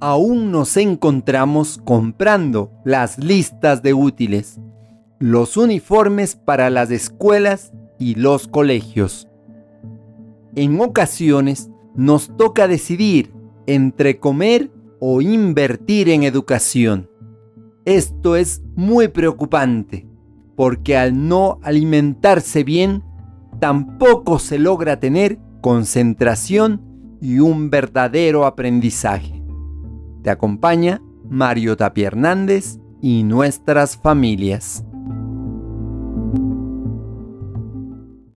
aún nos encontramos comprando las listas de útiles, los uniformes para las escuelas y los colegios. En ocasiones nos toca decidir entre comer o invertir en educación. Esto es muy preocupante porque al no alimentarse bien, tampoco se logra tener concentración y un verdadero aprendizaje. Te acompaña Mario Tapia Hernández y nuestras familias.